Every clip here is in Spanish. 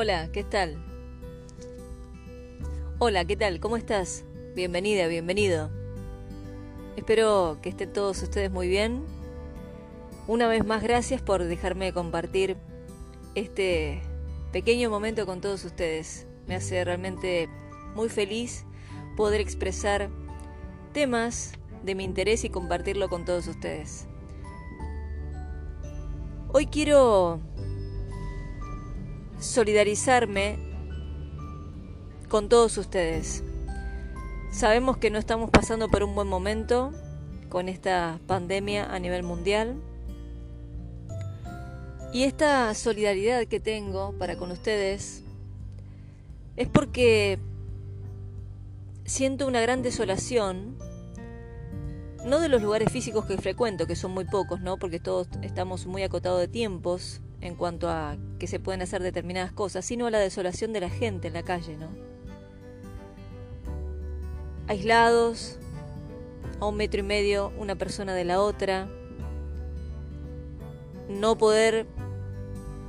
Hola, ¿qué tal? Hola, ¿qué tal? ¿Cómo estás? Bienvenida, bienvenido. Espero que estén todos ustedes muy bien. Una vez más, gracias por dejarme compartir este pequeño momento con todos ustedes. Me hace realmente muy feliz poder expresar temas de mi interés y compartirlo con todos ustedes. Hoy quiero solidarizarme con todos ustedes. Sabemos que no estamos pasando por un buen momento con esta pandemia a nivel mundial. Y esta solidaridad que tengo para con ustedes es porque siento una gran desolación, no de los lugares físicos que frecuento, que son muy pocos, ¿no? Porque todos estamos muy acotados de tiempos en cuanto a que se pueden hacer determinadas cosas, sino a la desolación de la gente en la calle, ¿no? Aislados, a un metro y medio una persona de la otra, no poder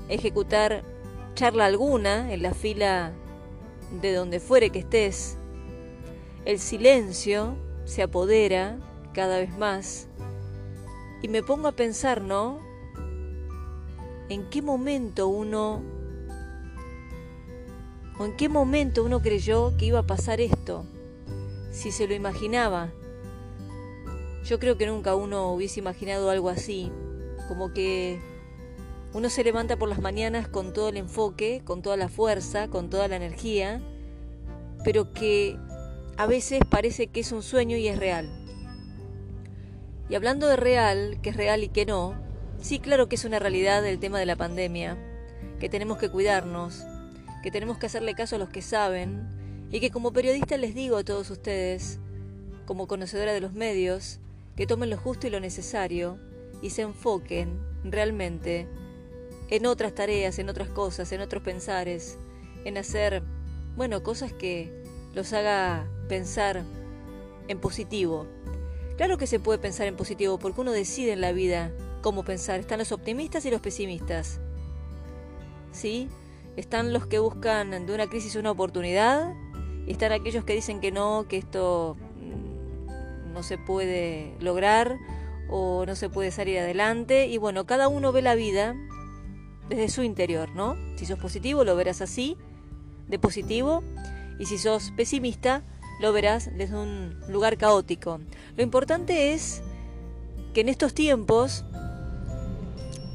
ejecutar charla alguna en la fila de donde fuere que estés, el silencio se apodera cada vez más y me pongo a pensar, ¿no? ¿En qué momento uno o en qué momento uno creyó que iba a pasar esto? Si se lo imaginaba. Yo creo que nunca uno hubiese imaginado algo así, como que uno se levanta por las mañanas con todo el enfoque, con toda la fuerza, con toda la energía, pero que a veces parece que es un sueño y es real. Y hablando de real, que es real y que no, sí, claro que es una realidad el tema de la pandemia, que tenemos que cuidarnos, que tenemos que hacerle caso a los que saben, y que como periodista les digo a todos ustedes, como conocedora de los medios, que tomen lo justo y lo necesario y se enfoquen realmente en otras tareas, en otras cosas, en otros pensares, en hacer, bueno, cosas que los haga pensar en positivo. Claro que se puede pensar en positivo porque uno decide en la vida cómo pensar. Están los optimistas y los pesimistas. ¿Sí? Están los que buscan de una crisis una oportunidad están aquellos que dicen que no, que esto mm, no se puede lograr o no se puede salir adelante. Y bueno, cada uno ve la vida desde su interior, ¿no? Si sos positivo, lo verás así, de positivo, y si sos pesimista, lo verás desde un lugar caótico. Lo importante es que en estos tiempos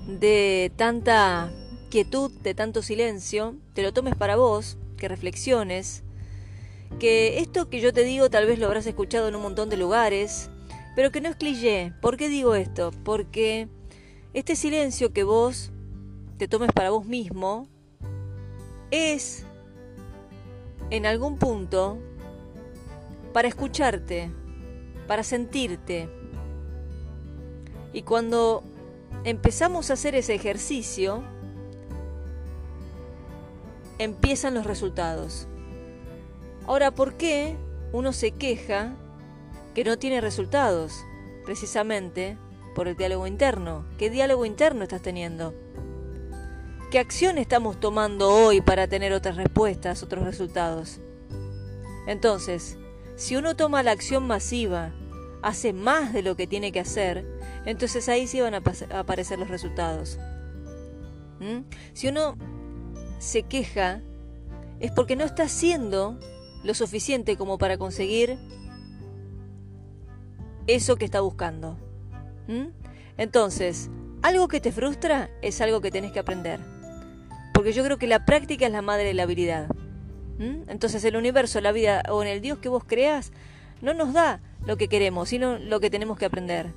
de tanta quietud, de tanto silencio, te lo tomes para vos, que reflexiones, que esto que yo te digo tal vez lo habrás escuchado en un montón de lugares, pero que no es cliché. ¿Por qué digo esto? Porque este silencio que vos te tomes para vos mismo es en algún punto para escucharte, para sentirte. Y cuando empezamos a hacer ese ejercicio, empiezan los resultados. Ahora, ¿por qué uno se queja que no tiene resultados? Precisamente por el diálogo interno. ¿Qué diálogo interno estás teniendo? ¿Qué acción estamos tomando hoy para tener otras respuestas, otros resultados? Entonces, si uno toma la acción masiva, hace más de lo que tiene que hacer, entonces ahí sí van a, aparecer los resultados. ¿Mm? Si uno se queja, es porque no está haciendo lo suficiente como para conseguir eso que está buscando. ¿Mm? Entonces, algo que te frustra es algo que tenés que aprender porque yo creo que la práctica es la madre de la habilidad. ¿Mm? Entonces el universo, la vida o en el Dios que vos creas, no nos da lo que queremos, sino lo que tenemos que aprender.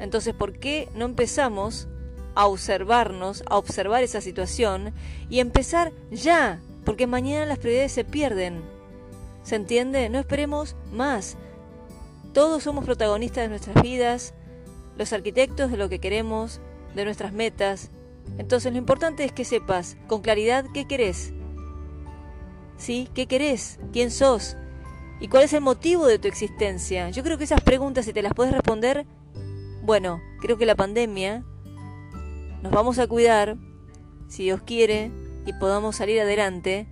Entonces, ¿por qué no empezamos a observarnos, a observar esa situación y empezar ya? Porque mañana las prioridades se pierden. ¿Se entiende? No esperemos más. Todos somos protagonistas de nuestras vidas, los arquitectos de lo que queremos, de nuestras metas, entonces lo importante es que sepas con claridad qué querés. ¿Sí? ¿Qué querés? ¿Quién sos? ¿Y cuál es el motivo de tu existencia? Yo creo que esas preguntas, si te las puedes responder, bueno, creo que la pandemia nos vamos a cuidar, si Dios quiere, y podamos salir adelante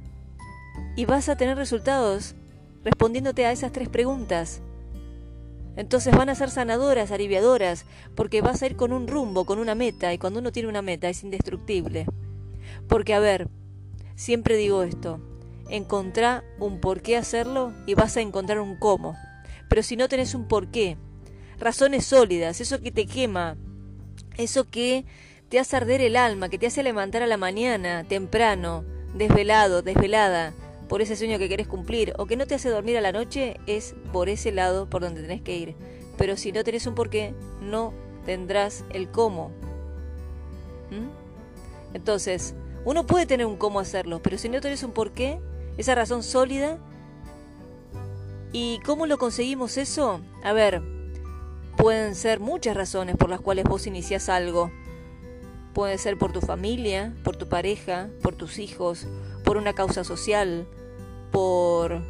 y vas a tener resultados respondiéndote a esas tres preguntas. Entonces van a ser sanadoras, aliviadoras, porque vas a ir con un rumbo, con una meta, y cuando uno tiene una meta es indestructible. Porque, a ver, siempre digo esto, encontrá un por qué hacerlo y vas a encontrar un cómo. Pero si no tenés un por qué, razones sólidas, eso que te quema, eso que te hace arder el alma, que te hace levantar a la mañana, temprano, desvelado, desvelada, por ese sueño que querés cumplir o que no te hace dormir a la noche, es por ese lado por donde tenés que ir. Pero si no tenés un porqué, no tendrás el cómo. ¿Mm? Entonces, uno puede tener un cómo hacerlo, pero si no tenés un porqué, esa razón sólida, ¿y cómo lo conseguimos eso? A ver, pueden ser muchas razones por las cuales vos iniciás algo. Puede ser por tu familia, por tu pareja, por tus hijos, por una causa social, por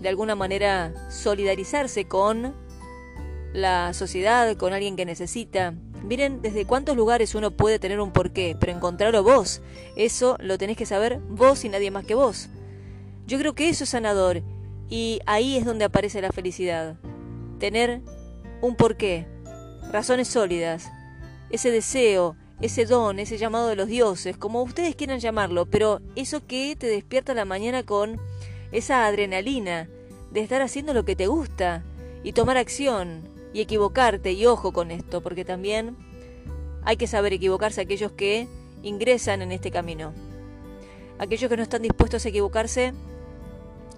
de alguna manera solidarizarse con la sociedad, con alguien que necesita. Miren desde cuántos lugares uno puede tener un porqué, pero encontrarlo vos, eso lo tenés que saber vos y nadie más que vos. Yo creo que eso es sanador y ahí es donde aparece la felicidad. Tener un porqué, razones sólidas, ese deseo, ese don, ese llamado de los dioses, como ustedes quieran llamarlo, pero eso que te despierta la mañana con esa adrenalina de estar haciendo lo que te gusta y tomar acción y equivocarte, y ojo con esto, porque también hay que saber equivocarse aquellos que ingresan en este camino. Aquellos que no están dispuestos a equivocarse,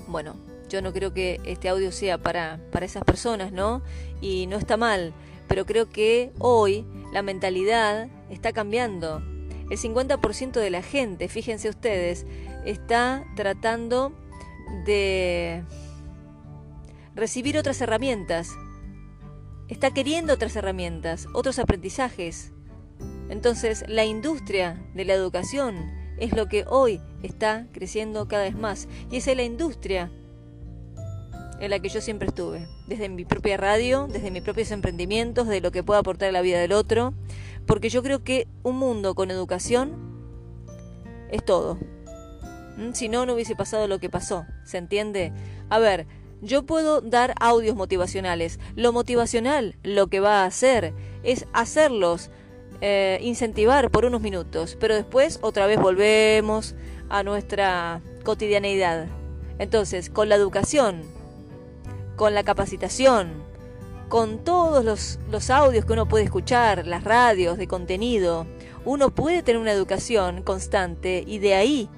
bueno, yo no creo que este audio sea para, para esas personas, ¿no? Y no está mal, pero creo que hoy la mentalidad está cambiando. El 50% de la gente, fíjense ustedes, está tratando de recibir otras herramientas. Está queriendo otras herramientas, otros aprendizajes. Entonces, la industria de la educación es lo que hoy está creciendo cada vez más. Y esa es la industria en la que yo siempre estuve, desde mi propia radio, desde mis propios emprendimientos, de lo que puedo aportar a la vida del otro, porque yo creo que un mundo con educación es todo. ¿Mm? Si no, no hubiese pasado lo que pasó, ¿se entiende? A ver, yo puedo dar audios motivacionales. Lo motivacional lo que va a hacer es hacerlos eh, incentivar por unos minutos, pero después otra vez volvemos a nuestra cotidianeidad. Entonces, con la educación, con la capacitación, con todos los, audios que uno puede escuchar, las radios de contenido, uno puede tener una educación constante y de ahí,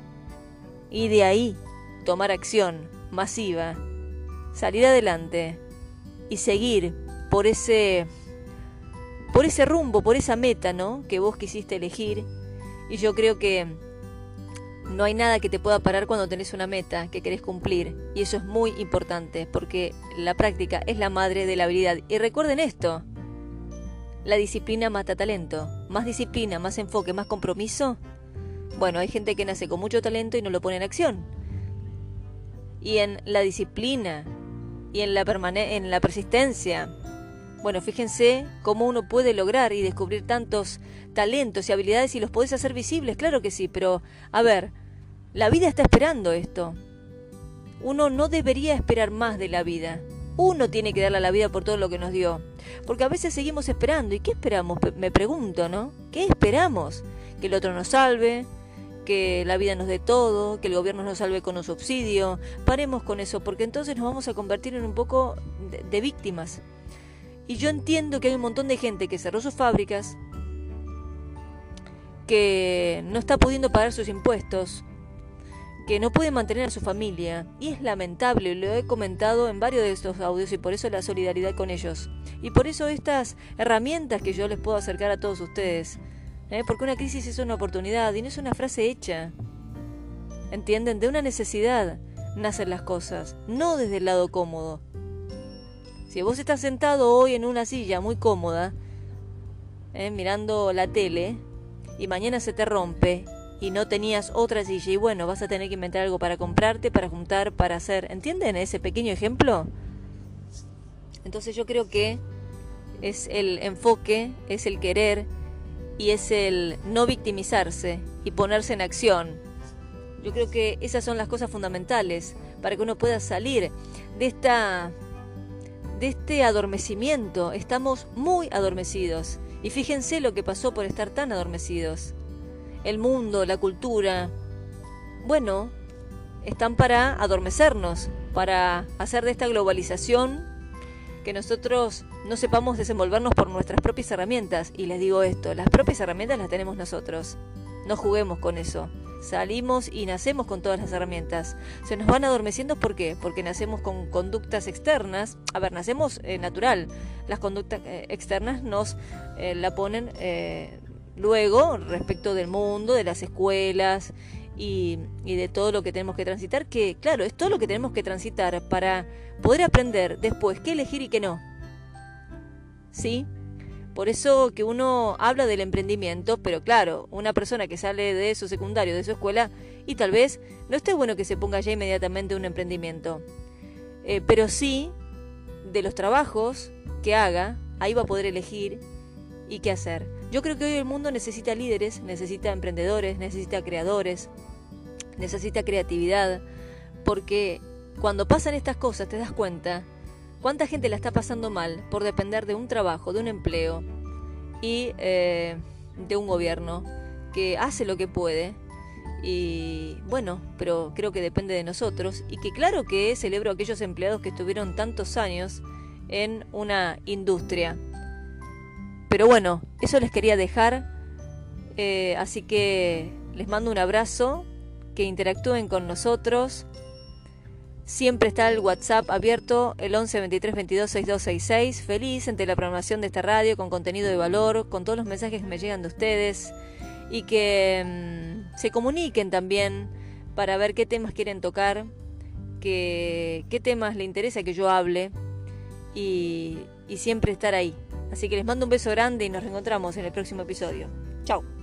y de ahí tomar acción masiva, salir adelante y seguir por ese por ese rumbo, por esa meta, ¿no? que vos quisiste elegir. Y yo creo que no hay nada que te pueda parar cuando tenés una meta que querés cumplir. Y eso es muy importante porque la práctica es la madre de la habilidad. Y recuerden esto. La disciplina mata talento. Más disciplina, más enfoque, más compromiso. Bueno, hay gente que nace con mucho talento y no lo pone en acción. Y en la disciplina y en la, en la persistencia. Bueno, fíjense cómo uno puede lograr y descubrir tantos talentos y habilidades y los podés hacer visibles, claro que sí, pero a ver, la vida está esperando esto. Uno no debería esperar más de la vida. Uno tiene que darle a la vida por todo lo que nos dio. Porque a veces seguimos esperando. ¿Y qué esperamos? Me pregunto, ¿no? ¿Qué esperamos? Que el otro nos salve, que la vida nos dé todo, que el gobierno nos salve con un subsidio. Paremos con eso, porque entonces nos vamos a convertir en un poco de, de víctimas. Y yo entiendo que hay un montón de gente que cerró sus fábricas, que no está pudiendo pagar sus impuestos, que no puede mantener a su familia. Y es lamentable, lo he comentado en varios de estos audios y por eso la solidaridad con ellos. Y por eso estas herramientas que yo les puedo acercar a todos ustedes. ¿eh? Porque una crisis es una oportunidad y no es una frase hecha. ¿Entienden? De una necesidad nacen las cosas, no desde el lado cómodo. Si vos estás sentado hoy en una silla muy cómoda, ¿eh? mirando la tele, y mañana se te rompe y no tenías otra silla y bueno, vas a tener que inventar algo para comprarte, para juntar, para hacer. ¿Entienden ese pequeño ejemplo? Entonces yo creo que es el enfoque, es el querer y es el no victimizarse y ponerse en acción. Yo creo que esas son las cosas fundamentales para que uno pueda salir de esta de este adormecimiento. Estamos muy adormecidos. Y fíjense lo que pasó por estar tan adormecidos. El mundo, la cultura, bueno, están para adormecernos, para hacer de esta globalización que nosotros no sepamos desenvolvernos por nuestras propias herramientas. Y les digo esto, las propias herramientas las tenemos nosotros. No juguemos con eso. Salimos y nacemos con todas las herramientas. Se nos van adormeciendo ¿por qué? Porque nacemos con conductas externas. A ver, nacemos eh, natural. Las conductas eh, externas nos eh, la ponen luego respecto del mundo, de las escuelas y, y, de todo lo que tenemos que transitar, que claro, es todo lo que tenemos que transitar para poder aprender después qué elegir y qué no. ¿Sí? Por eso que uno habla del emprendimiento, pero claro, una persona que sale de su secundario, de su escuela, y tal vez no esté bueno que se ponga ya inmediatamente un emprendimiento. Eh, pero sí, de los trabajos que haga, ahí va a poder elegir y qué hacer. Yo creo que hoy el mundo necesita líderes, necesita emprendedores, necesita creadores, necesita creatividad, porque cuando pasan estas cosas te das cuenta cuánta gente la está pasando mal por depender de un trabajo, de un empleo y eh, de un gobierno que hace lo que puede. Y bueno, pero creo que depende de nosotros y que claro que celebro a aquellos empleados que estuvieron tantos años en una industria pero bueno, eso les quería dejar. Eh, así que les mando un abrazo, que interactúen con nosotros. Siempre está el WhatsApp abierto, el 11 23 22 6266. Feliz entre la programación de esta radio con contenido de valor, con todos los mensajes que me llegan de ustedes y que mm, se comuniquen también para ver qué temas quieren tocar, qué, qué temas le interesa que yo hable y, y siempre estar ahí. Así que les mando un beso grande y nos reencontramos en el próximo episodio. Chao.